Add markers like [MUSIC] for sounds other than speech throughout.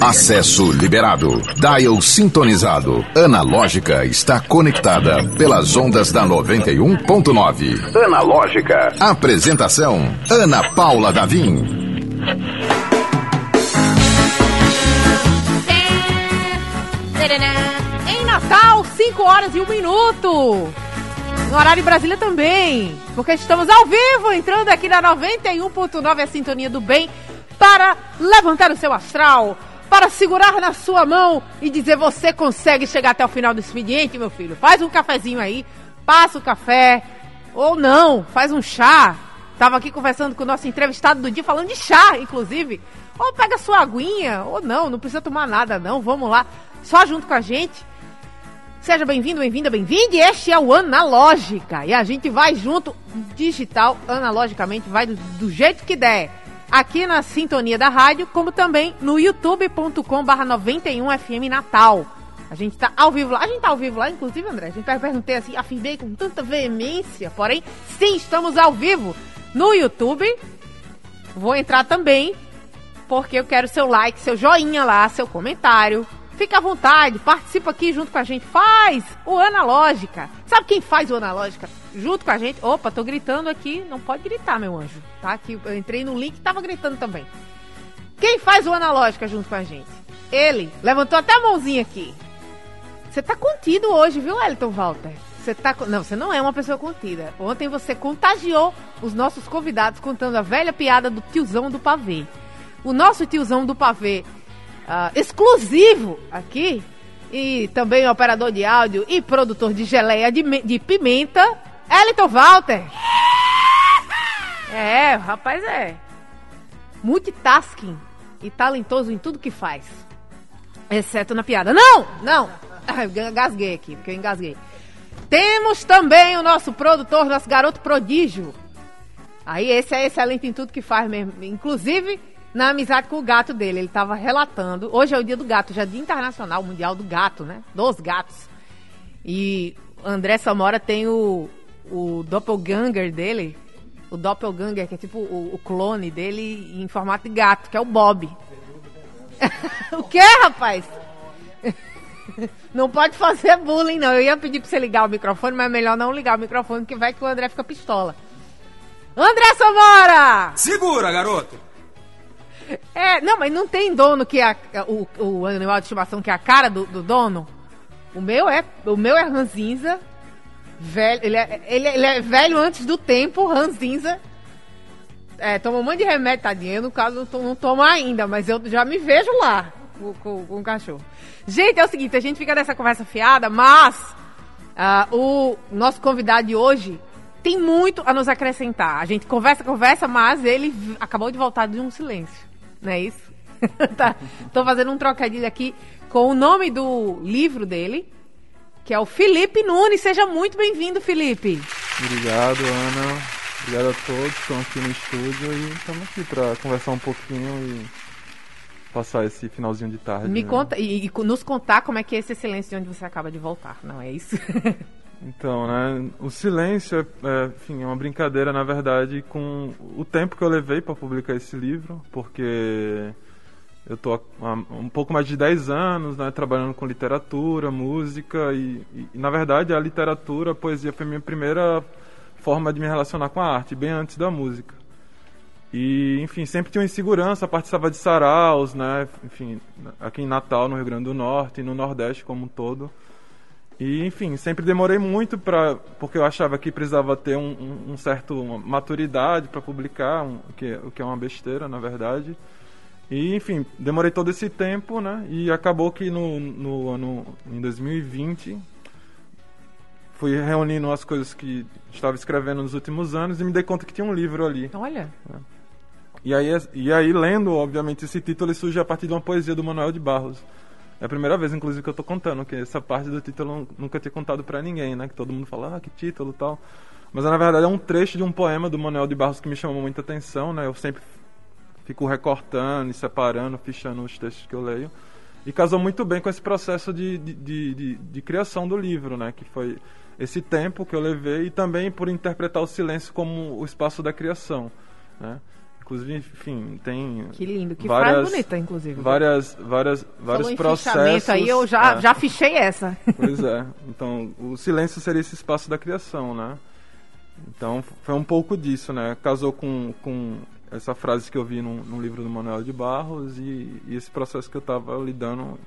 Acesso liberado. Dial sintonizado. Analógica está conectada pelas ondas da 91.9. Analógica. Apresentação: Ana Paula Davim. Em Natal, 5 horas e 1 minuto. No horário em Brasília também. Porque estamos ao vivo, entrando aqui na 91.9, a sintonia do bem, para levantar o seu astral, para segurar na sua mão e dizer você consegue chegar até o final do expediente, meu filho. Faz um cafezinho aí, passa o café, ou não, faz um chá. Tava aqui conversando com o nosso entrevistado do dia, falando de chá, inclusive. Ou pega sua aguinha, ou não, não precisa tomar nada, não. Vamos lá, só junto com a gente. Seja bem-vindo, bem-vinda, bem-vinde. Este é o Analógica. E a gente vai junto, digital, analogicamente, vai do, do jeito que der aqui na sintonia da rádio, como também no youtube.com/barra 91FM Natal. A gente tá ao vivo lá. A gente tá ao vivo lá, inclusive, André. A gente perguntei assim, afirmei com tanta veemência. Porém, sim, estamos ao vivo no YouTube. Vou entrar também, porque eu quero seu like, seu joinha lá, seu comentário. Fica à vontade, participa aqui junto com a gente. Faz o Analógica. Sabe quem faz o Analógica? Junto com a gente. Opa, tô gritando aqui. Não pode gritar, meu anjo. Tá? Aqui, eu entrei no link e tava gritando também. Quem faz o Analógica junto com a gente? Ele. Levantou até a mãozinha aqui. Você tá contido hoje, viu, Elton Walter? Você tá. Não, você não é uma pessoa contida. Ontem você contagiou os nossos convidados contando a velha piada do tiozão do pavê. O nosso tiozão do pavê uh, exclusivo aqui, e também operador de áudio e produtor de geleia de, de pimenta, Elton Walter. É, rapaz é. Multitasking e talentoso em tudo que faz. Exceto na piada. Não! Não! [LAUGHS] Eu engasguei aqui, porque eu engasguei. Temos também o nosso produtor, nosso garoto prodígio. Aí esse é excelente em tudo que faz mesmo. Inclusive, na amizade com o gato dele. Ele estava relatando. Hoje é o dia do gato, já é dia internacional, mundial do gato, né? Dos gatos. E André Samora tem o, o doppelganger dele. O doppelganger, que é tipo o, o clone dele em formato de gato, que é o Bob. [LAUGHS] o que, rapaz? [LAUGHS] não pode fazer bullying, não. Eu ia pedir pra você ligar o microfone, mas é melhor não ligar o microfone, que vai que o André fica pistola. André Samora! Segura, garoto! É, não, mas não tem dono que é a, o, o animal de estimação que é a cara do, do dono. O meu é, o meu é ranzinza. Velho, ele é, ele, ele é velho antes do tempo, ranzinza. É, toma um monte de remédio, tadinho. No caso, não, não toma ainda, mas eu já me vejo lá com, com, com o cachorro. Gente, é o seguinte, a gente fica nessa conversa fiada, mas uh, o nosso convidado de hoje tem muito a nos acrescentar. A gente conversa, conversa, mas ele acabou de voltar de um silêncio não é isso? [LAUGHS] tá. Tô fazendo um trocadilho aqui com o nome do livro dele, que é o Felipe Nunes. Seja muito bem-vindo, Felipe. Obrigado, Ana. Obrigado a todos que estão aqui no estúdio e estamos aqui para conversar um pouquinho e passar esse finalzinho de tarde. Me né? conta e, e, nos contar como é que é esse silêncio de onde você acaba de voltar, não é isso? [LAUGHS] Então, né, o silêncio é, é, enfim, é uma brincadeira, na verdade, com o tempo que eu levei para publicar esse livro, porque eu tô há um pouco mais de 10 anos, né, trabalhando com literatura, música e, e, na verdade, a literatura, a poesia foi minha primeira forma de me relacionar com a arte, bem antes da música. E, enfim, sempre tinha uma insegurança, participava de saraus, né, enfim, aqui em Natal, no Rio Grande do Norte e no Nordeste como um todo. E, enfim, sempre demorei muito para porque eu achava que precisava ter um, um, certo maturidade para publicar, um, que, o que é uma besteira, na verdade. E, enfim, demorei todo esse tempo, né? E acabou que no, no ano, em 2020, fui reunindo as coisas que estava escrevendo nos últimos anos e me dei conta que tinha um livro ali. Olha. Né? E aí, e aí, lendo, obviamente, esse título, ele surge a partir de uma poesia do Manuel de Barros é a primeira vez, inclusive, que eu tô contando, que essa parte do título eu nunca tinha contado para ninguém, né? Que todo mundo fala, ah, que título tal. Mas na verdade é um trecho de um poema do Manuel de Barros que me chamou muita atenção, né? Eu sempre fico recortando e separando, fichando os textos que eu leio. E casou muito bem com esse processo de, de, de, de, de criação do livro, né? Que foi esse tempo que eu levei e também por interpretar o silêncio como o espaço da criação, né? Inclusive, enfim, tem. Que lindo, que várias, frase bonita, inclusive. Várias, várias, vários processos. aí eu já, é. já fichei essa. Pois é. [LAUGHS] Então, o silêncio seria esse espaço da criação, né? Então, foi um pouco disso, né? Casou com, com essa frase que eu vi no livro do Manuel de Barros e, e esse processo que eu estava lidando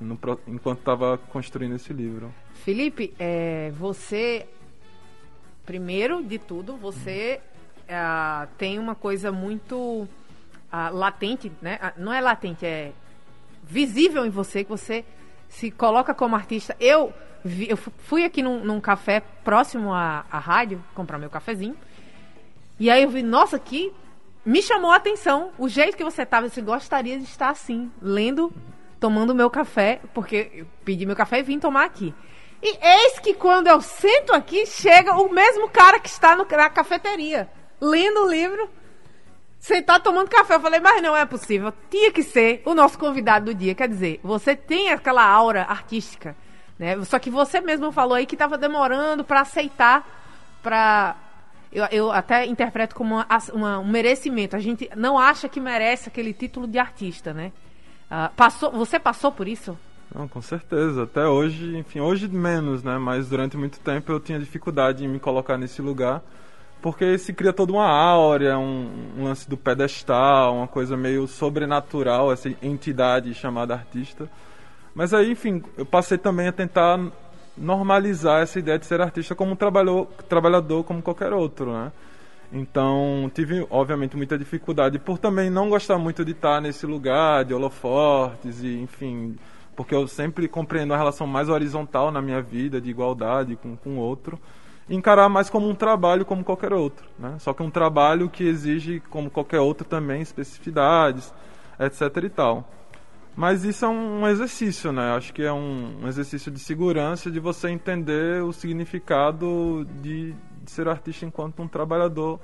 no, enquanto estava construindo esse livro. Felipe, é, você, primeiro de tudo, você é, tem uma coisa muito uh, latente, né? Uh, não é latente, é visível em você que você se coloca como artista. Eu, vi, eu fui aqui num, num café próximo à, à rádio comprar meu cafezinho. E aí eu vi, nossa, que me chamou a atenção o jeito que você estava. Você gostaria de estar assim, lendo, tomando meu café, porque eu pedi meu café e vim tomar aqui. E eis que quando eu sento aqui, chega o mesmo cara que está no, na cafeteria, lendo o livro, sentado tomando café. Eu falei, mas não é possível. Tinha que ser o nosso convidado do dia. Quer dizer, você tem aquela aura artística, né? Só que você mesmo falou aí que estava demorando para aceitar, para eu, eu até interpreto como uma, uma, um merecimento. A gente não acha que merece aquele título de artista, né? Uh, passou, você passou por isso? Não, com certeza. Até hoje, enfim, hoje menos, né? Mas durante muito tempo eu tinha dificuldade em me colocar nesse lugar. Porque se cria toda uma áurea, um, um lance do pedestal, uma coisa meio sobrenatural, essa entidade chamada artista. Mas aí, enfim, eu passei também a tentar normalizar essa ideia de ser artista como um trabalhador, como qualquer outro, né? Então, tive, obviamente, muita dificuldade por também não gostar muito de estar nesse lugar de holofortes e, enfim, porque eu sempre compreendo a relação mais horizontal na minha vida, de igualdade com o outro, e encarar mais como um trabalho como qualquer outro, né? Só que um trabalho que exige, como qualquer outro também, especificidades, etc e tal. Mas isso é um exercício, né? Acho que é um, um exercício de segurança, de você entender o significado de, de, ser artista enquanto um trabalhador.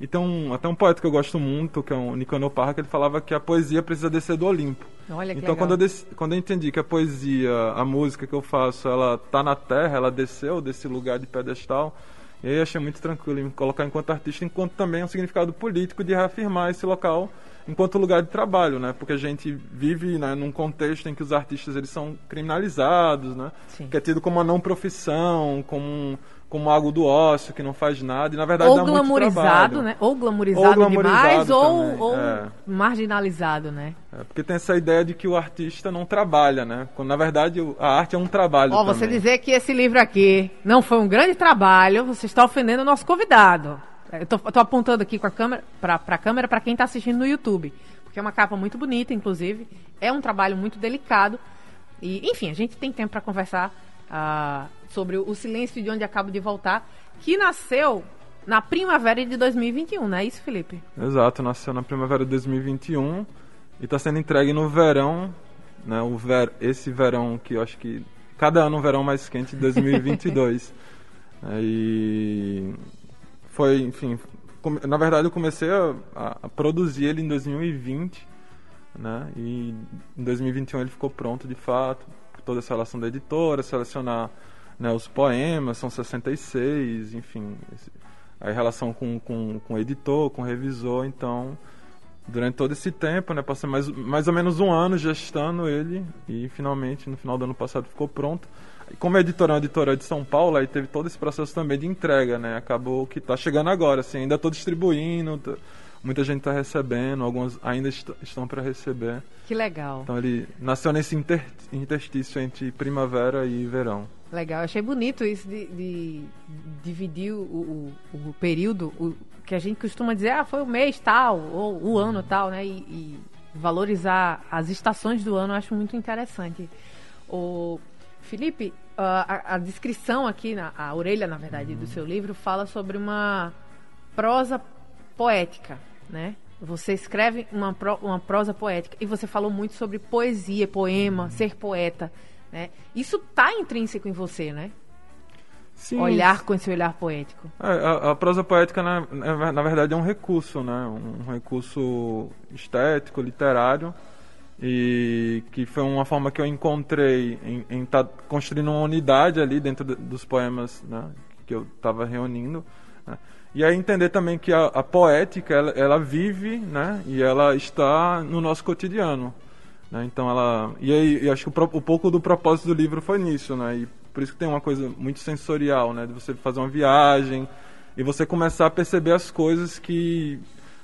E tem um, até um poeta que eu gosto muito, que é o Nicanor Parra, que ele falava que a poesia precisa descer do Olimpo. Olha que então, quando eu, des, quando eu entendi que a poesia, a música que eu faço, ela tá na terra, ela desceu desse lugar de pedestal, e aí achei muito tranquilo em me colocar enquanto artista, enquanto também um significado político de reafirmar esse local enquanto lugar de trabalho, né? Porque a gente vive né, num contexto em que os artistas eles são criminalizados, né? Sim. Que é tido como uma não profissão, como como algo do ócio que não faz nada e na verdade ou dá glamorizado, né? Ou glamorizado, ou glamorizado demais ou, ou é. marginalizado, né? É, porque tem essa ideia de que o artista não trabalha, né? Quando na verdade a arte é um trabalho. Ó, você dizer que esse livro aqui não foi um grande trabalho, você está ofendendo o nosso convidado. Eu tô, tô apontando aqui com a câmera para a câmera para quem está assistindo no YouTube, porque é uma capa muito bonita, inclusive. É um trabalho muito delicado e, enfim, a gente tem tempo para conversar uh, sobre o Silêncio de onde acabo de voltar, que nasceu na primavera de 2021, não é isso, Felipe? Exato, nasceu na primavera de 2021 e está sendo entregue no verão, né? O ver, esse verão que eu acho que cada ano um verão mais quente de 2022. [LAUGHS] é, e foi, enfim, na verdade eu comecei a, a, produzir ele em 2020, né? E em 2021 ele ficou pronto de fato, toda essa relação da editora, selecionar né, os poemas, são 66, enfim, a relação com, com, com o editor, com o revisor, então durante todo esse tempo, né, passei mais, mais ou menos um ano gestando ele e finalmente no final do ano passado ficou pronto como a editora é uma editora de São Paulo, aí teve todo esse processo também de entrega, né? Acabou que está chegando agora, assim, ainda estou distribuindo, tô, muita gente está recebendo, alguns ainda est estão para receber. Que legal. Então ele nasceu nesse inter interstício entre primavera e verão. Legal, achei bonito isso de, de dividir o, o, o período, o, que a gente costuma dizer, ah, foi o mês tal, ou o ano tal, né? E, e valorizar as estações do ano, eu acho muito interessante. O, Felipe, a, a, descrição aqui, na, a orelha, na verdade, do seu livro fala sobre uma prosa poética, né? Você escreve uma, pro, uma prosa poética e você falou muito sobre poesia, poema, ser poeta, né? Isso está intrínseco em você, né? Sim. Olhar com esse olhar poético. É, a, a, prosa poética, na, na verdade, é um recurso, né? Um recurso estético, literário, e que foi uma forma que eu encontrei em estar tá construindo uma unidade ali dentro de, dos poemas né, que eu estava reunindo. Né. E aí entender também que a, a poética, ela, ela, vive, né? E ela está no nosso cotidiano. Né? Então ela... E aí, acho que o, o, pouco do propósito do livro foi nisso, né? E por isso que tem uma coisa muito sensorial, né? De você fazer uma viagem e você começar a perceber as coisas que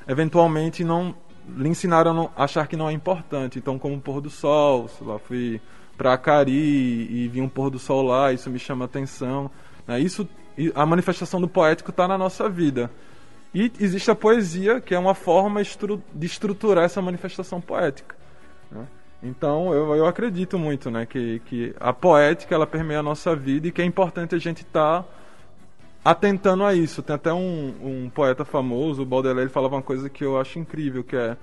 eventualmente não lhe ensinaram a achar que não é importante. Então, como o pôr do sol, sei lá, fui para Acari e vi um pôr do sol lá, isso me chama atenção. Né? Isso, a manifestação do poético está na nossa vida. E existe a poesia, que é uma forma de estruturar essa manifestação poética. Né? Então, eu, eu acredito muito né, que, que a poética ela permeia a nossa vida e que é importante a gente estar tá atentando a isso. Tem até um, um poeta famoso, o Baudelaire, ele falava uma coisa que eu acho incrível, que é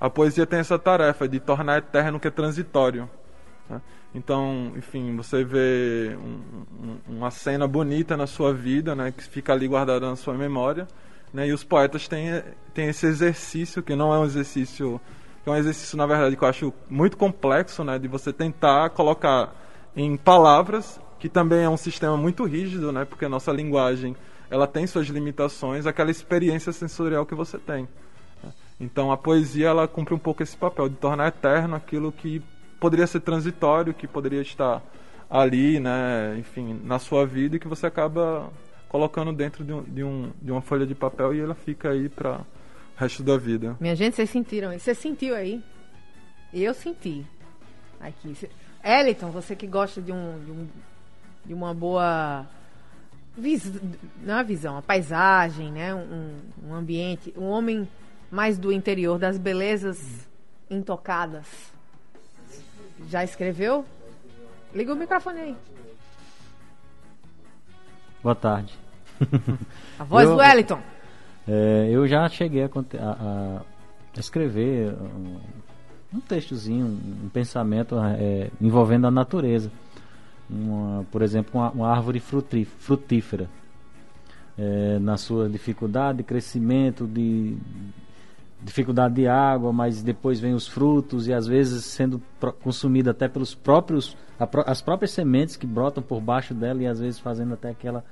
a poesia tem essa tarefa de tornar eterno o que é transitório. Né? Então, enfim, você vê um, um, uma cena bonita na sua vida, né, que fica ali guardada na sua memória, né, e os poetas têm, têm esse exercício, que não é um exercício, é um exercício, na verdade, que eu acho muito complexo, né, de você tentar colocar em palavras que também é um sistema muito rígido, né? Porque a nossa linguagem ela tem suas limitações, aquela experiência sensorial que você tem. Então a poesia ela cumpre um pouco esse papel de tornar eterno aquilo que poderia ser transitório, que poderia estar ali, né? Enfim, na sua vida e que você acaba colocando dentro de, um, de, um, de uma folha de papel e ela fica aí para resto da vida. Minha gente, vocês sentiram? Você sentiu aí? Eu senti. Aqui. Eliton, você que gosta de um, de um de uma boa vis, não é visão, uma paisagem, né? Um, um, ambiente, um homem mais do interior, das belezas intocadas. Já escreveu? Liga o microfone aí. Boa tarde. A voz [LAUGHS] eu, do Wellington. É, eu já cheguei a, a, a escrever um, um, textozinho, um pensamento é, envolvendo a natureza uma, por exemplo, uma, uma árvore frutífera. É, na sua dificuldade de crescimento, de dificuldade de água, mas depois vem os frutos e às vezes sendo consumida até pelos próprios as próprias sementes que brotam por baixo dela e às vezes fazendo até que ela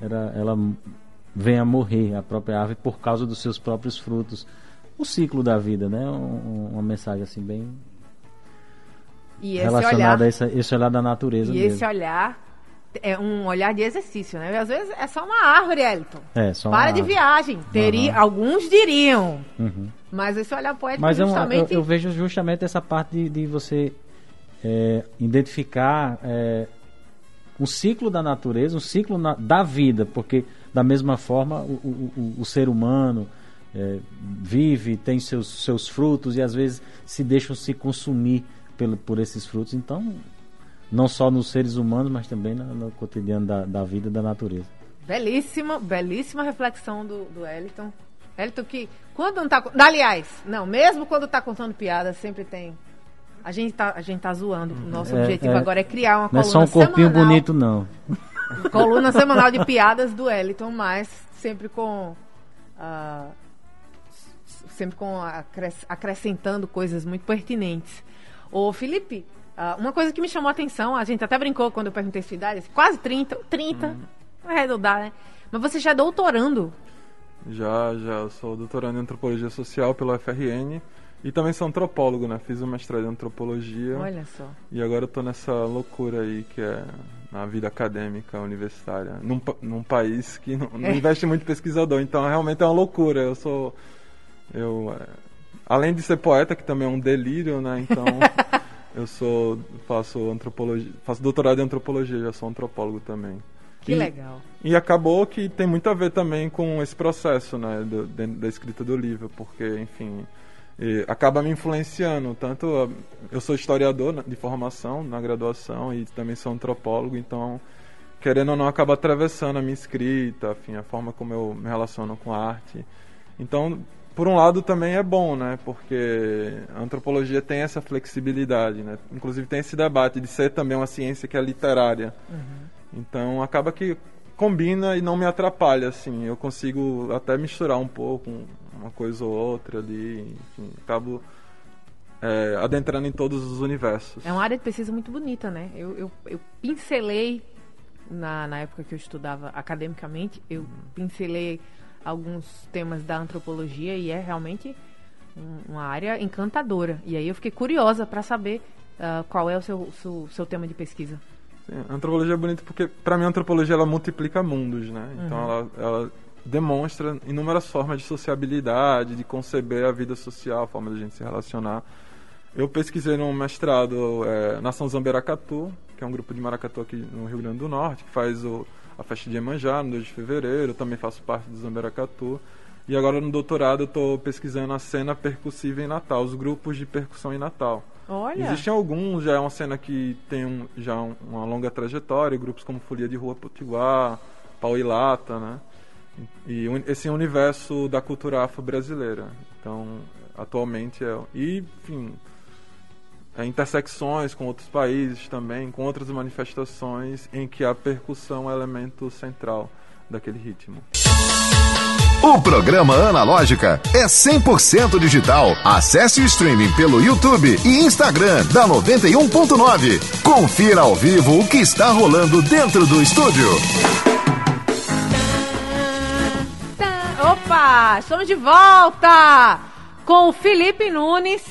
ela, ela venha a morrer a própria árvore por causa dos seus próprios frutos. O ciclo da vida, né? Um, uma mensagem assim bem e esse relacionado olhar, a esse, esse olhar da natureza. E mesmo. esse olhar é um olhar de exercício, né? Às vezes é só uma árvore, Elton. É, só Para de árvore. viagem. Teria, uhum. Alguns diriam. Uhum. Mas esse olhar poético Mas justamente... eu, eu, vejo justamente essa parte de, de você é, identificar é, um ciclo da natureza, um ciclo na, da vida, porque da mesma forma o, o, o ser humano é, vive, tem seus, seus frutos e às vezes se deixam se consumir pelo, por esses frutos. Então, não só nos seres humanos, mas também no, no cotidiano da, da vida e da natureza. Belíssima, belíssima reflexão do, do Eliton. Eliton que, quando não tá... Aliás, não, mesmo quando está contando piada, sempre tem... A gente tá, a gente tá zoando. O nosso é, objetivo é, agora é criar uma não coluna Não é só um corpinho semanal, bonito, não. Coluna [LAUGHS] semanal de piadas do Eliton, mas sempre com... Uh, sempre com acrescentando coisas muito pertinentes. Ô, Felipe, uh, uma coisa que me chamou a atenção, a gente até brincou quando eu perguntei sua idade, quase 30, 30, hum. vai arredondar, né? Mas você já é doutorando? Já, já. Eu sou doutorando em antropologia social pelo FRN. E também sou antropólogo, né? Fiz um mestrado em antropologia. Olha só. E agora eu tô nessa loucura aí que é na vida acadêmica universitária. Num, num país que não, não [LAUGHS] é. investe muito pesquisador. Então realmente é uma loucura. Eu sou. Eu. É, Além de ser poeta, que também é um delírio, né? Então, [LAUGHS] eu sou faço antropologia, faço doutorado em antropologia, já sou antropólogo também. Que e, legal. E acabou que tem muito a ver também com esse processo, né, do, de, da escrita do livro, porque, enfim, acaba me influenciando. Tanto eu sou historiador de formação na graduação e também sou antropólogo, então querendo ou não acaba atravessando a minha escrita, enfim, a forma como eu me relaciono com a arte. Então por um lado também é bom, né? Porque a antropologia tem essa flexibilidade, né? Inclusive tem esse debate de ser também uma ciência que é literária. Uhum. Então acaba que combina e não me atrapalha, assim. Eu consigo até misturar um pouco uma coisa ou outra ali, enfim, acabo é, adentrando em todos os universos. É uma área de pesquisa muito bonita, né? Eu, eu, eu pincelei na, na época que eu estudava academicamente, eu uhum. pincelei alguns temas da antropologia e é realmente um, uma área encantadora. E aí eu fiquei curiosa para saber uh, qual é o seu, seu, seu, tema de pesquisa. Sim, a antropologia é bonita porque, para mim, a antropologia ela multiplica mundos, né? Então uhum. ela, ela demonstra inúmeras formas de sociabilidade, de conceber a vida social, a forma de a gente se relacionar. Eu pesquisei no mestrado é, Nação Zamberacatu, que é um grupo de maracatu aqui no Rio Grande do Norte, que faz o, a festa de Iemanjá no 2 de fevereiro, também faço parte do Zamberacatu. E agora no doutorado eu estou pesquisando a cena percussiva em Natal, os grupos de percussão em Natal. Olha. Existem alguns, já é uma cena que tem um, já uma longa trajetória, grupos como Folia de Rua Potiguar, Pau e Lata, né? E esse universo da cultura afro-brasileira. Então, atualmente é. E, enfim, é, intersecções com outros países também, com outras manifestações em que a percussão é elemento central daquele ritmo. O programa Analógica é 100% digital. Acesse o streaming pelo YouTube e Instagram da 91.9. Confira ao vivo o que está rolando dentro do estúdio. Opa, estamos de volta com o Felipe Nunes,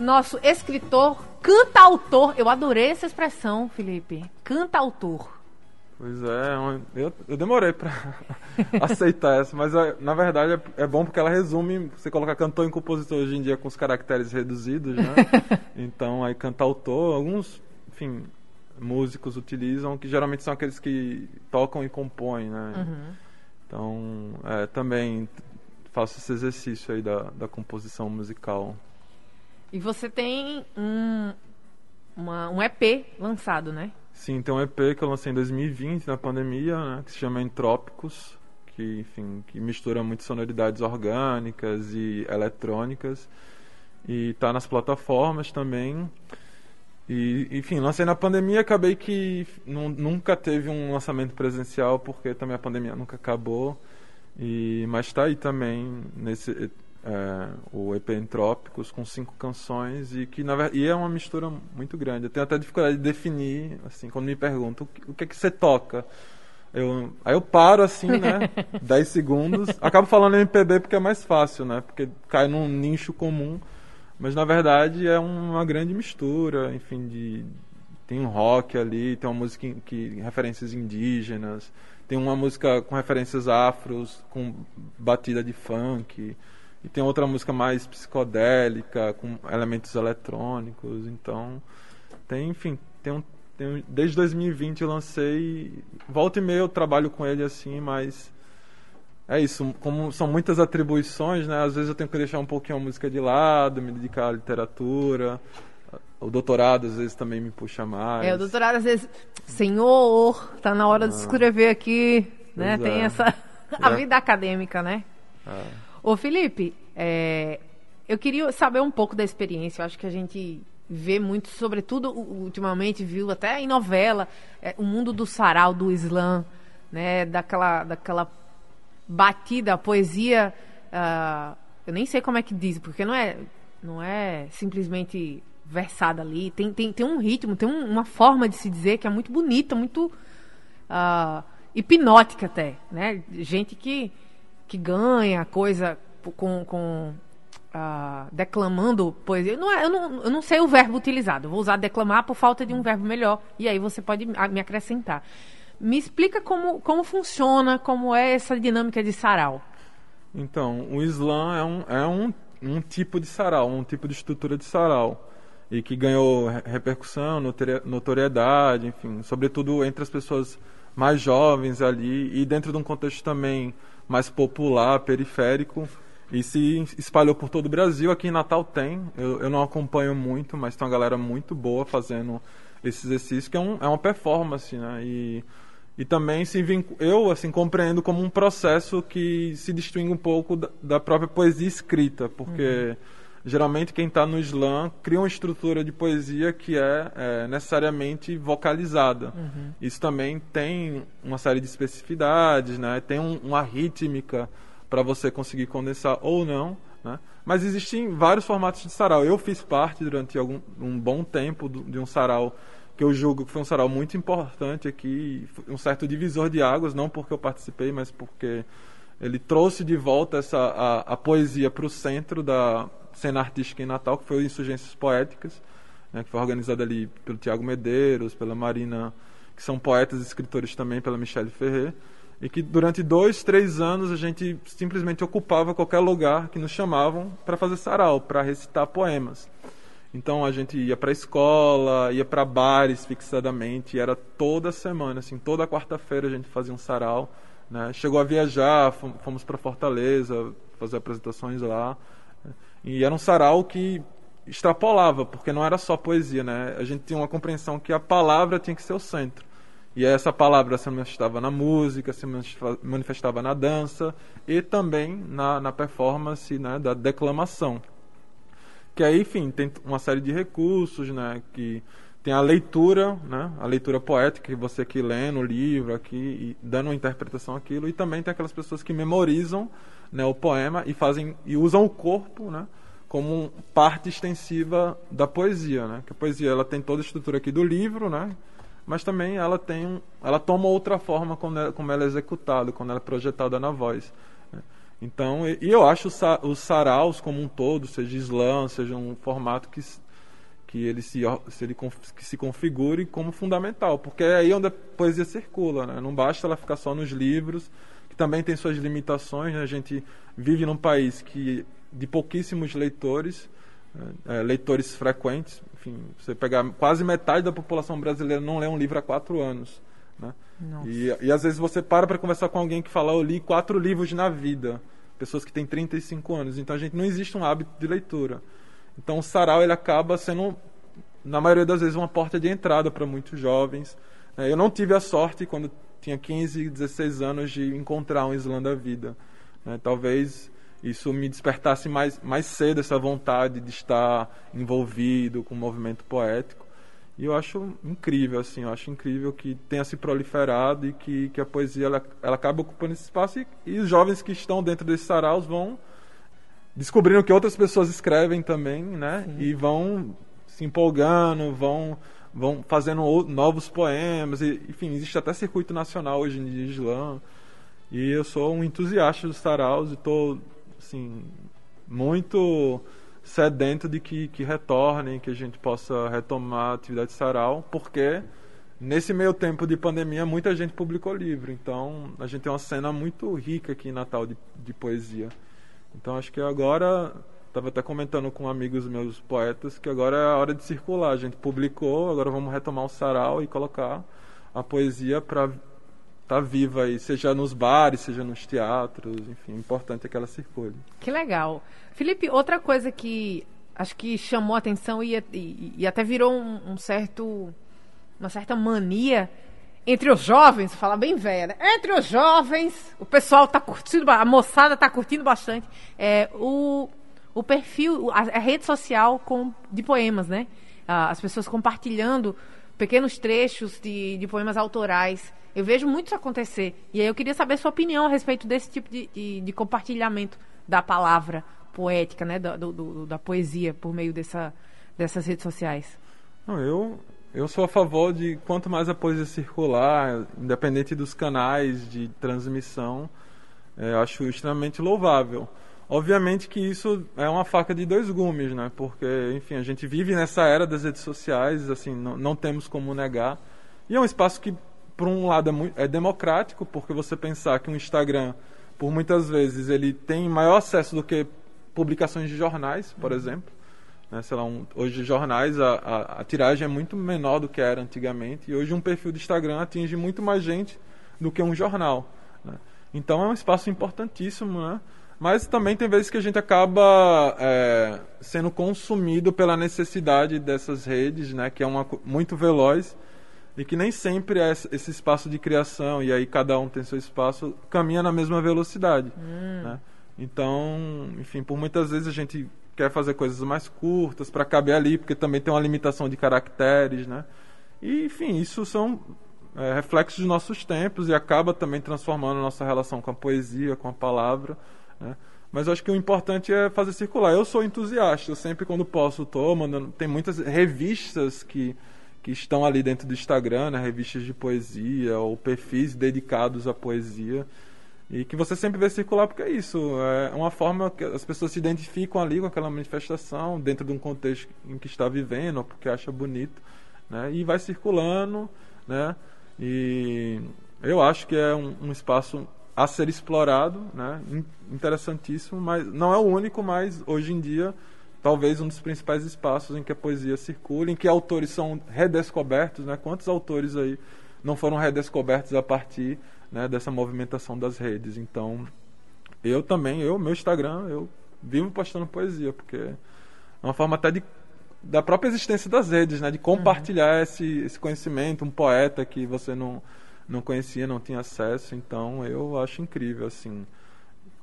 nosso escritor, cantautor. Eu adorei essa expressão, Felipe. Cantautor. Pois é, eu, eu demorei pra [LAUGHS] aceitar essa, mas é, na verdade é, é, bom porque ela resume, você coloca cantor e compositor hoje em dia com os caracteres reduzidos, né? [LAUGHS] então aí cantautor, alguns, enfim, músicos utilizam, que geralmente são aqueles que tocam e compõem, né? Uhum. Então, é, também faço esse exercício aí da, da composição musical. E você tem um, uma, um EP lançado, né? Sim, tem um EP que eu lancei em 2020, na pandemia, né, que se chama Entrópicos, que, enfim, que mistura muito sonoridades orgânicas e eletrônicas. E tá nas plataformas também. E, enfim, lancei na pandemia, acabei que nunca teve um lançamento presencial, porque também a pandemia nunca acabou. E, mas está aí também nesse é, o EP Entrópicos com cinco canções e que na verdade e é uma mistura muito grande. Eu tenho até dificuldade de definir, assim, quando me perguntam o que, é que você toca. Eu, aí eu paro assim, né? [LAUGHS] 10 segundos. Acabo falando MPB porque é mais fácil, né? Porque cai num nicho comum. Mas na verdade é uma grande mistura, enfim, de tem um rock ali, tem uma música que referências indígenas, tem uma música com referências afros, com batida de funk. E tem outra música mais psicodélica, com elementos eletrônicos. Então, tem, enfim, tem um, tem um, desde 2020 eu lancei. Volta e meia eu trabalho com ele assim, mas. É isso, como são muitas atribuições, né? Às vezes eu tenho que deixar um pouquinho a música de lado, me dedicar à literatura. O doutorado às vezes também me puxa mais. É, o doutorado às vezes, senhor, tá na hora ah, de escrever aqui, né? Tem é. essa [LAUGHS] a é. vida acadêmica, né? É. Ô Felipe, é, eu queria saber um pouco da experiência. Eu acho que a gente vê muito, sobretudo ultimamente, viu até em novela, é, o mundo do sarau, do slam, né, daquela, daquela batida, poesia. Uh, eu nem sei como é que diz, porque não é, não é simplesmente versada ali. Tem, tem, tem um ritmo, tem um, uma forma de se dizer que é muito bonita, muito uh, hipnótica até, né? Gente que que ganha coisa com, com uh, declamando poesia. Não é, eu, não, eu não sei o verbo utilizado. Vou usar declamar por falta de um verbo melhor. E aí você pode me acrescentar. Me explica como, como funciona, como é essa dinâmica de sarau. Então, o slam é um, é um, um tipo de sarau, um tipo de estrutura de sarau. E que ganhou repercussão, notoriedade, enfim, sobretudo entre as pessoas mais jovens ali e dentro de um contexto também mais popular, periférico, e se espalhou por todo o Brasil. Aqui em Natal tem, eu, eu não acompanho muito, mas tem uma galera muito boa fazendo esse exercício, que é, um, é uma performance, né? E, e também se eu assim compreendo como um processo que se distingue um pouco da, da própria poesia escrita, porque uhum. Geralmente quem está no slam cria uma estrutura de poesia que é, é necessariamente vocalizada. Uhum. Isso também tem uma série de especificidades, né? Tem um, uma rítmica para você conseguir condensar ou não. Né? Mas existem vários formatos de sarau. Eu fiz parte durante algum, um bom tempo do, de um sarau que eu julgo que foi um sarau muito importante aqui, um certo divisor de águas, não porque eu participei, mas porque ele trouxe de volta essa, a, a poesia para o centro da cena artística em Natal, que foi o Insurgências Poéticas, né, que foi organizada ali pelo Tiago Medeiros, pela Marina, que são poetas e escritores também, pela Michelle Ferrer, e que durante dois, três anos a gente simplesmente ocupava qualquer lugar que nos chamavam para fazer sarau, para recitar poemas. Então a gente ia para a escola, ia para bares fixadamente, era toda semana, assim, toda quarta-feira a gente fazia um sarau. Né? Chegou a viajar, fomos para Fortaleza fazer apresentações lá. Né? E era um sarau que extrapolava, porque não era só poesia, né? A gente tinha uma compreensão que a palavra tinha que ser o centro. E essa palavra se manifestava na música, se manifestava na dança e também na, na performance né, da declamação. Que aí, enfim, tem uma série de recursos, né? Que tem a leitura, né? A leitura poética, que você aqui lendo o livro, aqui, dando uma interpretação aquilo. E também tem aquelas pessoas que memorizam né, o poema e fazem e usam o corpo, né? como parte extensiva da poesia, né? Que a poesia ela tem toda a estrutura aqui do livro, né? Mas também ela tem, ela toma outra forma como ela, como ela é executada, quando ela é projetada na voz. Né? Então, e, e, eu acho os saraus como um todo, seja slam, seja um formato que que ele se, se ele que se configure como fundamental, porque é aí onde a poesia circula, né? Não basta ela ficar só nos livros, que também tem suas limitações. Né? A gente vive num país que de pouquíssimos leitores, é, leitores frequentes. Enfim, você pegar quase metade da população brasileira não lê um livro há quatro anos. Né? E, e às vezes você para para conversar com alguém que fala, eu li quatro livros na vida. Pessoas que têm 35 anos. Então a gente não existe um hábito de leitura. Então o sarau ele acaba sendo, na maioria das vezes, uma porta de entrada para muitos jovens. É, eu não tive a sorte, quando tinha 15, 16 anos, de encontrar um Islã da vida. Né? Talvez isso me despertasse mais, mais cedo essa vontade de estar envolvido com o movimento poético. E eu acho incrível, assim, eu acho incrível que tenha se proliferado e que, que a poesia ela, ela acaba ocupando esse espaço e, e os jovens que estão dentro desses saraus vão descobrindo que outras pessoas escrevem também, né? Sim. E vão se empolgando, vão vão fazendo novos poemas, e, enfim, existe até circuito nacional hoje em dia de slam. E eu sou um entusiasta dos saraus e estou assim, muito sedento de que, que retornem, que a gente possa retomar a atividade sarau, porque nesse meio tempo de pandemia muita gente publicou livro, então a gente tem uma cena muito rica aqui em Natal de, de poesia. Então acho que agora, estava até comentando com amigos meus poetas, que agora é a hora de circular. A gente publicou, agora vamos retomar o sarau e colocar a poesia para tá viva aí, seja nos bares, seja nos teatros, enfim, o importante é que ela circule. Que legal. Felipe, outra coisa que acho que chamou atenção e, e, e até virou um, um, certo uma certa mania entre os jovens, fala bem velha, né? entre os jovens, o pessoal tá curtindo, a moçada tá curtindo bastante, é, o, o perfil, a, a rede social com, de poemas, né? As pessoas compartilhando pequenos trechos de, de poemas autorais. Eu vejo muito isso acontecer. E aí eu queria saber sua opinião a respeito desse tipo de, de, de compartilhamento da palavra poética, né? Do, do, da poesia por meio dessa, dessas redes sociais. Não, eu, eu sou a favor de quanto mais a poesia circular, independente dos canais de transmissão, é, acho extremamente louvável. Obviamente que isso é uma faca de dois gumes, né? Porque, enfim, a gente vive nessa era das redes sociais, assim, não, não temos como negar. E é um espaço que por um lado, é, muito, é democrático, porque você pensar que o Instagram, por muitas vezes, ele tem maior acesso do que publicações de jornais, por uhum. exemplo. Né, sei lá, um, hoje jornais, a, a, a, tiragem é muito menor do que era antigamente, e hoje um perfil do Instagram atinge muito mais gente do que um jornal. Né? Então é um espaço importantíssimo, né? mas também tem vezes que a gente acaba é, sendo consumido pela necessidade dessas redes, né? que é uma muito veloz, e que nem sempre é esse espaço de criação e aí cada um tem seu espaço caminha na mesma velocidade hum. né? então enfim por muitas vezes a gente quer fazer coisas mais curtas para caber ali porque também tem uma limitação de caracteres né e enfim isso são é, reflexos dos nossos tempos e acaba também transformando nossa relação com a poesia com a palavra né? mas eu acho que o importante é fazer circular eu sou entusiasta eu sempre quando posso estou mandando tem muitas revistas que que estão ali dentro do Instagram, né, revistas de poesia ou perfis dedicados à poesia. E que você sempre vê circular porque é isso é uma forma que as pessoas se identificam ali com aquela manifestação dentro de um contexto em que está vivendo ou porque acha bonito né? E vai circulando né? E eu acho que é um, um espaço a ser explorado né? Interessantíssimo mas não é o único mas hoje em dia talvez um dos principais espaços em que a poesia circula em que autores são redescobertos né? Quantos autores aí não foram redescobertos a partir né, dessa movimentação das redes. Então, eu também, eu, meu Instagram, eu vivo postando poesia, porque é uma forma até de da própria existência das redes, né, de compartilhar uhum. esse, esse conhecimento, um poeta que você não não conhecia, não tinha acesso, então eu acho incrível assim.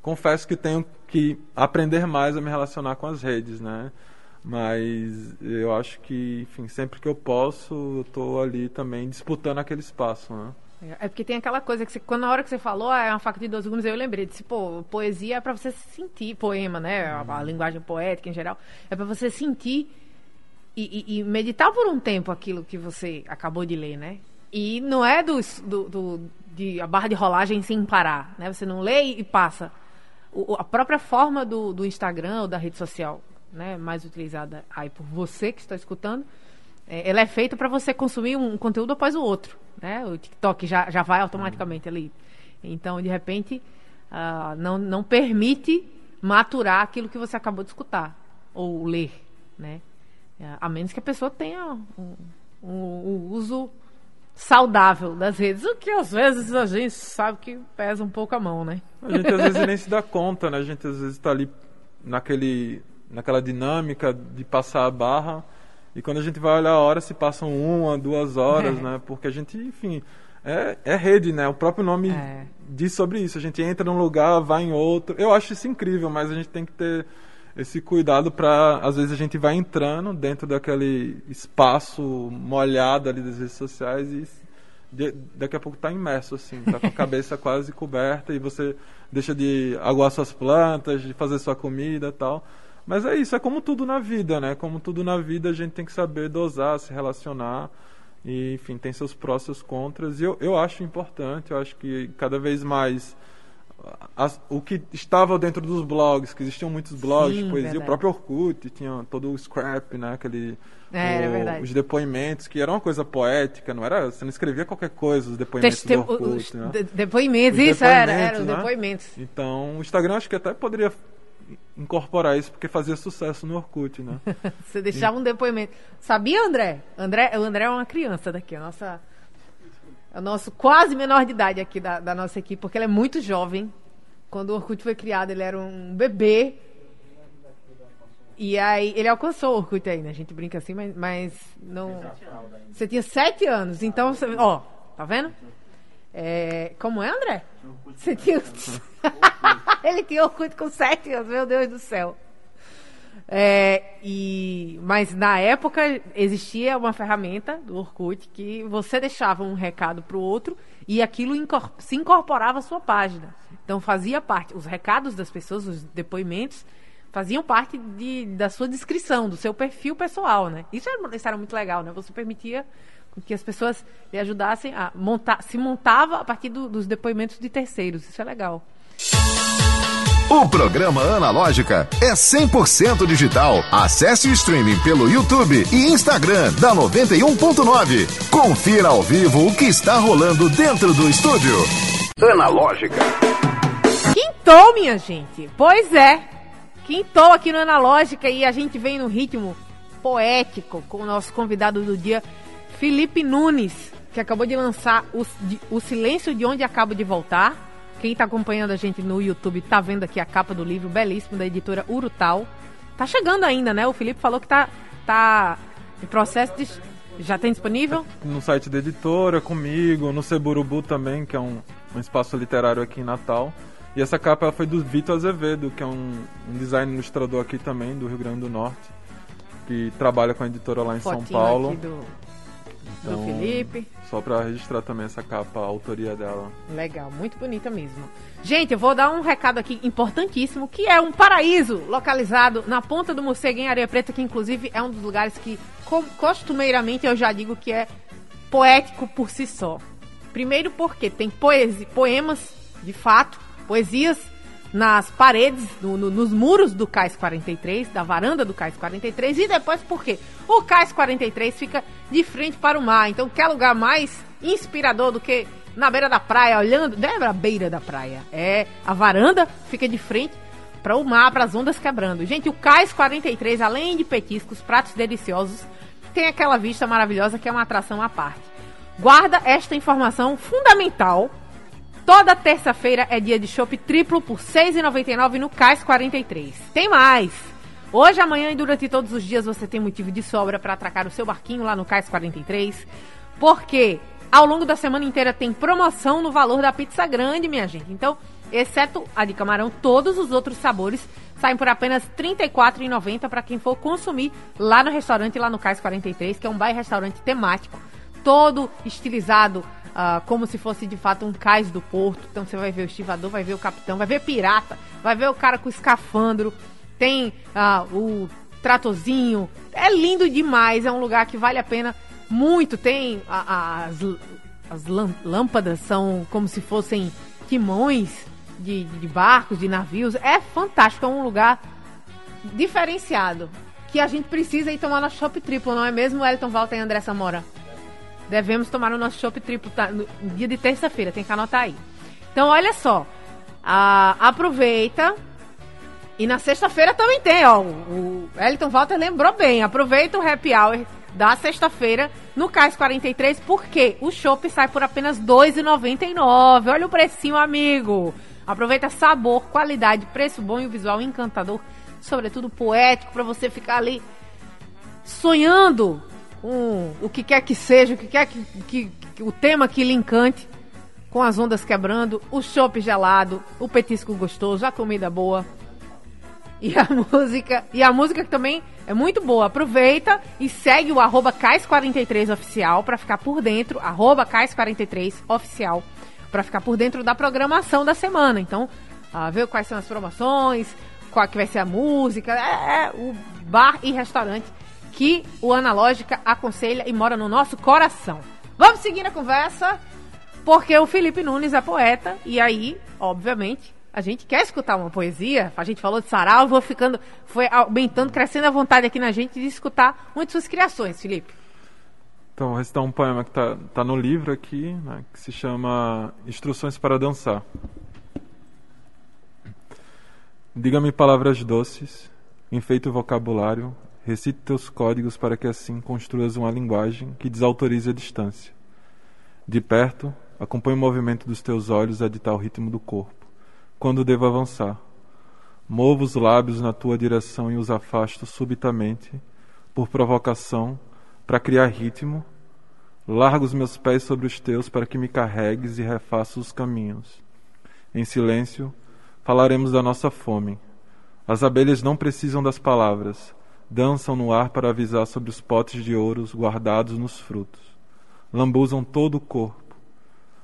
Confesso que tenho que aprender mais a me relacionar com as redes, né? Mas eu acho que, enfim, sempre que eu posso, eu estou ali também disputando aquele espaço, né? É porque tem aquela coisa que você, quando na hora que você falou, ah, é uma faca de dois gumes, eu lembrei, disse, pô, poesia é para você sentir, poema, né, a, a, linguagem poética em geral, é para você sentir e, e, e, meditar por um tempo aquilo que você acabou de ler, né? E não é do, do, do de a barra de rolagem sem parar, né? Você não lê e passa. O, a própria forma do, do Instagram ou da rede social, né, mais utilizada aí por você que está escutando, é, ela é feita para você consumir um conteúdo após o outro né? O TikTok já, já vai automaticamente ali. Então, de repente, uh, não, não permite maturar aquilo que você acabou de escutar ou ler, né? É, a menos que a pessoa tenha um, um, um uso saudável das redes, o que às vezes a gente sabe que pesa um pouco a mão, né? A gente às vezes [LAUGHS] nem se dá conta, né? A gente às vezes está ali naquele, naquela dinâmica de passar a barra e quando a gente vai olhar a hora, se passam uma, duas horas, é. né? Porque a gente, enfim, é, é rede, né? O próprio nome é. diz sobre isso. A gente entra num lugar, vai em outro. Eu acho isso incrível, mas a gente tem que ter esse cuidado para às vezes a gente vai entrando dentro daquele espaço molhado ali das redes sociais e de, daqui a pouco está imerso assim, tá com a [LAUGHS] cabeça quase coberta e você deixa de aguar suas plantas, de fazer sua comida, tal. Mas é isso, é como tudo na vida, né? Como tudo na vida, a gente tem que saber dosar, se relacionar. E, enfim, tem seus prós e seus contras. E eu, eu acho importante, eu acho que cada vez mais as, o que estava dentro dos blogs, que existiam muitos blogs Sim, de poesia, verdade. o próprio Orkut tinha todo o scrap, né? Aquele, é, o, os depoimentos, que era uma coisa poética, não era, você não escrevia qualquer coisa, os depoimentos Teste, do Orkut, os, né? de, depoimentos, os isso depoimentos, era, era, os né? depoimentos. Então, o Instagram acho que até poderia incorporar isso porque fazia sucesso no Orkut, né? [LAUGHS] Você deixava um depoimento. Sabia, André? André? O André é uma criança daqui, a nossa é o nosso quase menor de idade aqui da, da nossa equipe, porque ele é muito jovem. Quando o Orkut foi criado, ele era um bebê. E aí, ele alcançou o Orkut ainda. A gente brinca assim, mas, mas não. Você tinha sete anos, então, ó, tá vendo? É, como é, André? Você tinha. [LAUGHS] Ele tinha Orkut com sete anos, meu Deus do céu. É, e, mas na época existia uma ferramenta do Orkut que você deixava um recado para o outro e aquilo se incorporava à sua página. Então fazia parte, os recados das pessoas, os depoimentos, faziam parte de, da sua descrição, do seu perfil pessoal, né? Isso era, isso era muito legal, né? Você permitia que as pessoas lhe ajudassem a montar, se montava a partir do, dos depoimentos de terceiros. Isso é legal. O programa Analógica é 100% digital. Acesse o streaming pelo YouTube e Instagram da 91.9. Confira ao vivo o que está rolando dentro do estúdio. Analógica. Quintou, minha gente. Pois é. Quintou aqui no Analógica e a gente vem no ritmo poético com o nosso convidado do dia, Felipe Nunes, que acabou de lançar o, o Silêncio de Onde Acabo de Voltar. Quem está acompanhando a gente no YouTube está vendo aqui a capa do livro belíssimo da editora Urutal. Tá chegando ainda, né? O Felipe falou que tá, tá em processo de. Já tem disponível? No site da editora, comigo, no Seburubu também, que é um, um espaço literário aqui em Natal. E essa capa foi do Vitor Azevedo, que é um, um design ilustrador aqui também, do Rio Grande do Norte, que trabalha com a editora lá em Fotinho São Paulo. Aqui do então, do Felipe. Só para registrar também essa capa, a autoria dela. Legal, muito bonita mesmo. Gente, eu vou dar um recado aqui importantíssimo, que é um paraíso localizado na ponta do morcego em Areia Preta, que inclusive é um dos lugares que costumeiramente eu já digo que é poético por si só. Primeiro porque tem poesia, poemas, de fato, poesias nas paredes, no, no, nos muros do Cais 43, da varanda do Cais 43, e depois por quê? O Cais 43 fica de frente para o mar, então quer lugar mais inspirador do que na beira da praia, olhando, não é a beira da praia, é a varanda fica de frente para o mar, para as ondas quebrando. Gente, o Cais 43, além de petiscos, pratos deliciosos, tem aquela vista maravilhosa que é uma atração à parte. Guarda esta informação fundamental Toda terça-feira é dia de chopp triplo por R$ 6,99 no Cais 43. Tem mais! Hoje, amanhã e durante todos os dias você tem motivo de sobra para atracar o seu barquinho lá no Cais 43. Porque ao longo da semana inteira tem promoção no valor da pizza grande, minha gente. Então, exceto a de camarão, todos os outros sabores saem por apenas R$ 34,90 para quem for consumir lá no restaurante, lá no Cais 43, que é um bairro-restaurante temático, todo estilizado uh, como se fosse de fato um cais do porto. Então você vai ver o estivador, vai ver o capitão, vai ver pirata, vai ver o cara com escafandro, tem uh, o tratorzinho. É lindo demais, é um lugar que vale a pena muito. Tem a, a, as, as lâmpadas, são como se fossem timões de, de barcos, de navios. É fantástico, é um lugar diferenciado que a gente precisa ir tomar na Shop Triplo, não é mesmo, Elton Walter e André Samora? Devemos tomar o nosso chopp triplo tá, no dia de terça-feira, tem que anotar aí. Então, olha só, a, aproveita. E na sexta-feira também tem, ó. O Elton Walter lembrou bem. Aproveita o happy hour da sexta-feira no Cais 43, porque o chopp sai por apenas R$ 2,99. Olha o precinho, amigo. Aproveita sabor, qualidade, preço bom e o visual encantador, sobretudo poético, para você ficar ali sonhando um, o que quer que seja, o que quer que, que, que o tema que lhe encante, com as ondas quebrando, o chopp gelado, o petisco gostoso, a comida boa. E a [LAUGHS] música, e a música que também é muito boa. Aproveita e segue o arroba Cais43oficial para ficar por dentro, arroba Cais43oficial, para ficar por dentro da programação da semana. Então, uh, ver quais são as promoções, qual que vai ser a música, é, é o bar e restaurante que o Analógica aconselha e mora no nosso coração. Vamos seguir a conversa, porque o Felipe Nunes é poeta e aí, obviamente, a gente quer escutar uma poesia. A gente falou de sarau, vou ficando, foi aumentando, crescendo a vontade aqui na gente de escutar muitas suas criações, Felipe. Então, vou recitar um poema que está tá no livro aqui, né, que se chama Instruções para Dançar. Diga-me palavras doces, enfeite o vocabulário, Recite teus códigos para que assim construas uma linguagem que desautorize a distância. De perto, acompanhe o movimento dos teus olhos a ditar o ritmo do corpo. Quando devo avançar? Movo os lábios na tua direção e os afasto subitamente, por provocação, para criar ritmo. Largo os meus pés sobre os teus para que me carregues e refaça os caminhos. Em silêncio, falaremos da nossa fome. As abelhas não precisam das palavras dançam no ar para avisar sobre os potes de ouros guardados nos frutos. Lambuzam todo o corpo.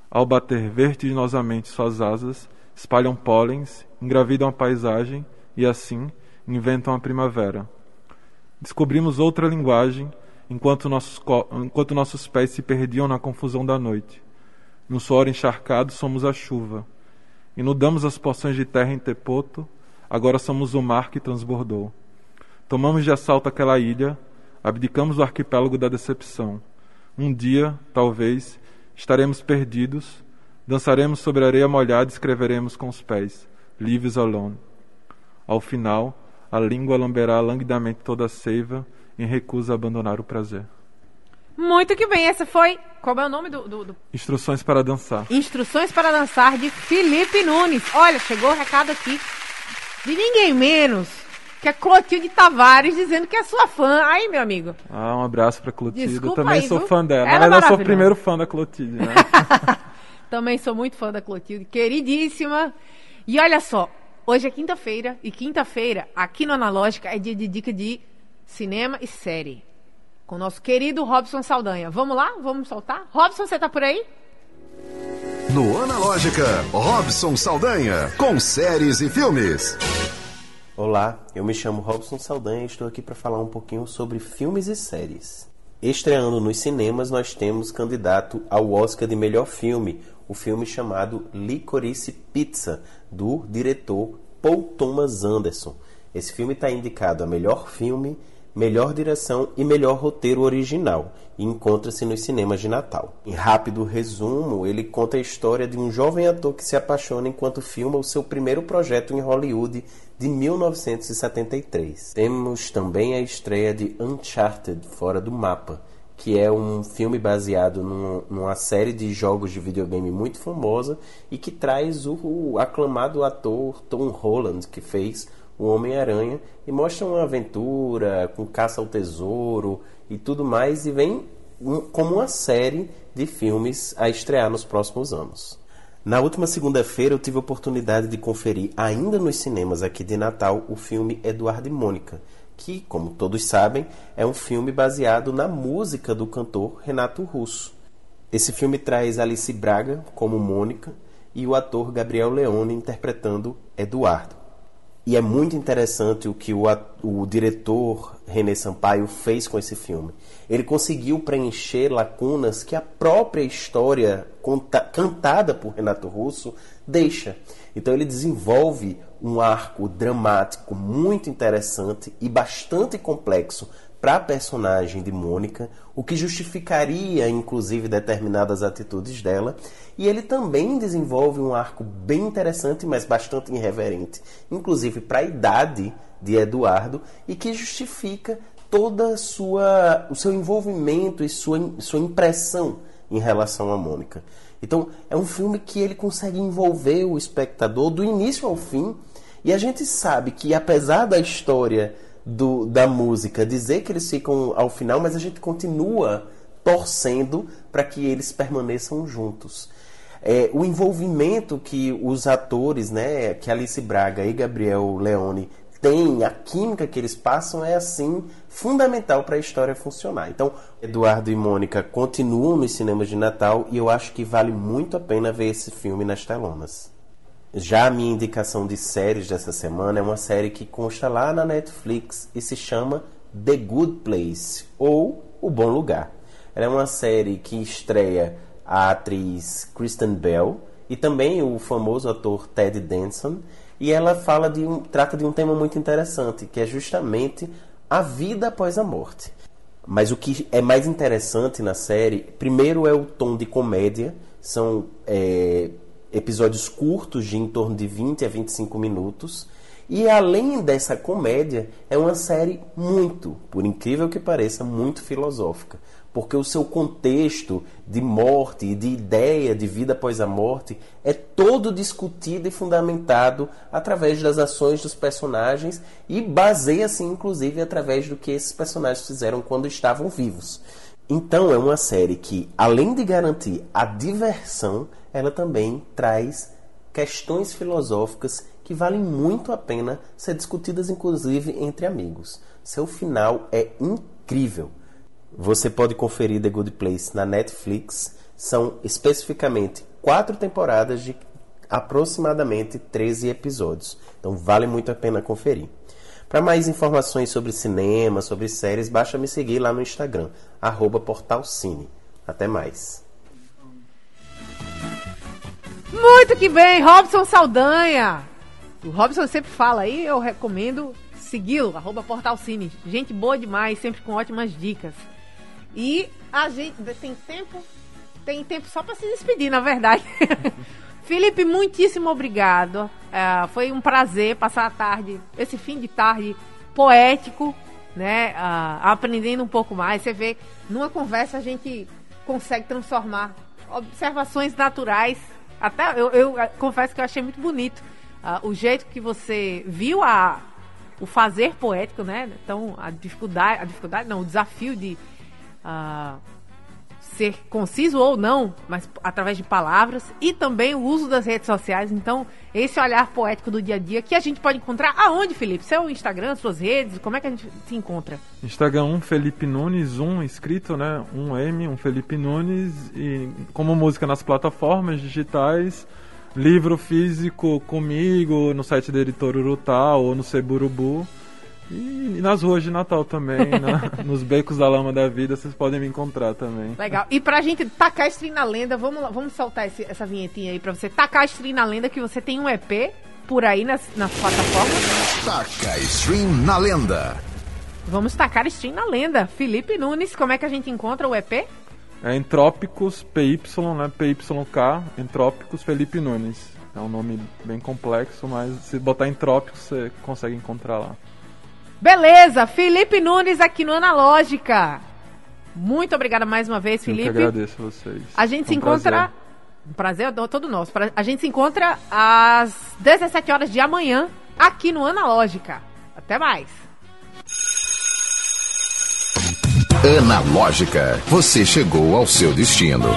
Ao bater vertiginosamente suas asas, espalham pólens, engravidam a paisagem e, assim, inventam a primavera. Descobrimos outra linguagem enquanto nossos, enquanto nossos pés se perdiam na confusão da noite. No suor encharcado somos a chuva. Inundamos as porções de terra em Tepoto, agora somos o mar que transbordou. Tomamos de assalto aquela ilha, abdicamos o arquipélago da decepção. Um dia, talvez, estaremos perdidos, dançaremos sobre a areia molhada e escreveremos com os pés: Lives alone. Ao final, a língua lamberá languidamente toda a seiva em recusa a abandonar o prazer. Muito que bem, essa foi. Qual é o nome do, do, do, Instruções para dançar. Instruções para dançar de Felipe Nunes. Olha, chegou o recado aqui de ninguém menos que é Clotilde Tavares dizendo que é sua fã. Aí, meu amigo. Ah, um abraço pra Clotilde. Desculpa Eu também aí, sou viu? fã dela. Ela é mas eu sou o primeiro fã da Clotilde, né? [LAUGHS] Também sou muito fã da Clotilde, queridíssima. E olha só, hoje é quinta-feira, e quinta-feira, aqui no Analógica, é dia de dica de cinema e série. Com o nosso querido Robson Saldanha. Vamos lá? Vamos soltar? Robson, você tá por aí? No Analógica, Robson Saldanha, com séries e filmes. Olá, eu me chamo Robson Saldanha e estou aqui para falar um pouquinho sobre filmes e séries. Estreando nos cinemas, nós temos candidato ao Oscar de melhor filme, o filme chamado Licorice Pizza, do diretor Paul Thomas Anderson. Esse filme está indicado a melhor filme, melhor direção e melhor roteiro original e encontra-se nos cinemas de Natal. Em rápido resumo, ele conta a história de um jovem ator que se apaixona enquanto filma o seu primeiro projeto em Hollywood de 1973. Temos também a estreia de Uncharted Fora do Mapa, que é um filme baseado num, numa série de jogos de videogame muito famosa e que traz o, o aclamado ator Tom Holland, que fez o Homem-Aranha, e mostra uma aventura com caça ao tesouro e tudo mais, e vem como uma série de filmes a estrear nos próximos anos. Na última segunda-feira eu tive a oportunidade de conferir, ainda nos cinemas aqui de Natal, o filme Eduardo e Mônica, que, como todos sabem, é um filme baseado na música do cantor Renato Russo. Esse filme traz Alice Braga como Mônica e o ator Gabriel Leone interpretando Eduardo. E é muito interessante o que o, o diretor René Sampaio fez com esse filme. Ele conseguiu preencher lacunas que a própria história conta, cantada por Renato Russo deixa. Então ele desenvolve um arco dramático muito interessante e bastante complexo para a personagem de Mônica, o que justificaria inclusive determinadas atitudes dela, e ele também desenvolve um arco bem interessante, mas bastante irreverente, inclusive para a idade de Eduardo, e que justifica toda sua o seu envolvimento e sua, sua impressão em relação a Mônica. Então, é um filme que ele consegue envolver o espectador do início ao fim, e a gente sabe que apesar da história do, da música dizer que eles ficam ao final, mas a gente continua torcendo para que eles permaneçam juntos. É, o envolvimento que os atores, né, que Alice Braga e Gabriel Leone têm, a química que eles passam é assim fundamental para a história funcionar. Então, Eduardo e Mônica continuam nos cinemas de Natal e eu acho que vale muito a pena ver esse filme nas telonas. Já a minha indicação de séries dessa semana é uma série que consta lá na Netflix e se chama The Good Place ou O Bom Lugar. Ela é uma série que estreia a atriz Kristen Bell e também o famoso ator Ted Danson e ela fala de um, trata de um tema muito interessante que é justamente a vida após a morte. Mas o que é mais interessante na série, primeiro é o tom de comédia, são é, episódios curtos de em torno de 20 a 25 minutos. E além dessa comédia, é uma série muito, por incrível que pareça, muito filosófica. Porque o seu contexto de morte e de ideia de vida após a morte é todo discutido e fundamentado através das ações dos personagens e baseia-se inclusive através do que esses personagens fizeram quando estavam vivos. Então é uma série que, além de garantir a diversão, ela também traz questões filosóficas que valem muito a pena ser discutidas, inclusive entre amigos. Seu final é incrível. Você pode conferir The Good Place na Netflix. São especificamente quatro temporadas de aproximadamente 13 episódios. Então vale muito a pena conferir. Para mais informações sobre cinema, sobre séries, basta me seguir lá no Instagram, portalcine. Até mais. Muito que bem, Robson Saldanha. O Robson sempre fala aí, eu recomendo segui-lo, arroba Portalcine. Gente boa demais, sempre com ótimas dicas. E a gente tem tempo, tem tempo só para se despedir, na verdade. [LAUGHS] Felipe, muitíssimo obrigado. É, foi um prazer passar a tarde, esse fim de tarde poético, né? Uh, aprendendo um pouco mais. Você vê, numa conversa a gente consegue transformar observações naturais. Até eu, eu confesso que eu achei muito bonito uh, o jeito que você viu a, o fazer poético, né? Então a dificuldade, a dificuldade, não, o desafio de uh, ser conciso ou não, mas através de palavras e também o uso das redes sociais. Então, esse olhar poético do dia a dia que a gente pode encontrar aonde, Felipe? Seu Instagram, suas redes, como é que a gente se encontra? Instagram um Felipe Nunes, um escrito, né? Um M, um Felipe Nunes e como música nas plataformas digitais, livro físico comigo no site da editora Urutá ou no Seburubu. E, nas ruas de Natal também, na- [LAUGHS] nos becos da lama da vida, vocês podem me encontrar também. Legal. E pra gente tacar a stream na lenda, vamos, lá, vamos soltar esse- essa vinhetinha aí pra você tacar a stream na lenda que você tem um EP por aí nas, nas plataformas. Taca Stream na lenda. Vamos tacar stream na lenda. Felipe Nunes, como é que a gente encontra o EP? É Entrópicos PY, né? PYK, Entrópicos Felipe Nunes. É um nome bem complexo, mas se botar Entrópicos você consegue encontrar lá. Beleza, Felipe Nunes aqui no Analógica. Muito obrigada mais uma vez, Eu que Felipe. agradeço a vocês. A gente Foi se um encontra. prazer. Um prazer é todo nosso. A gente se encontra às 17 horas de amanhã aqui no Analógica. Até mais. Analógica, você chegou ao seu destino.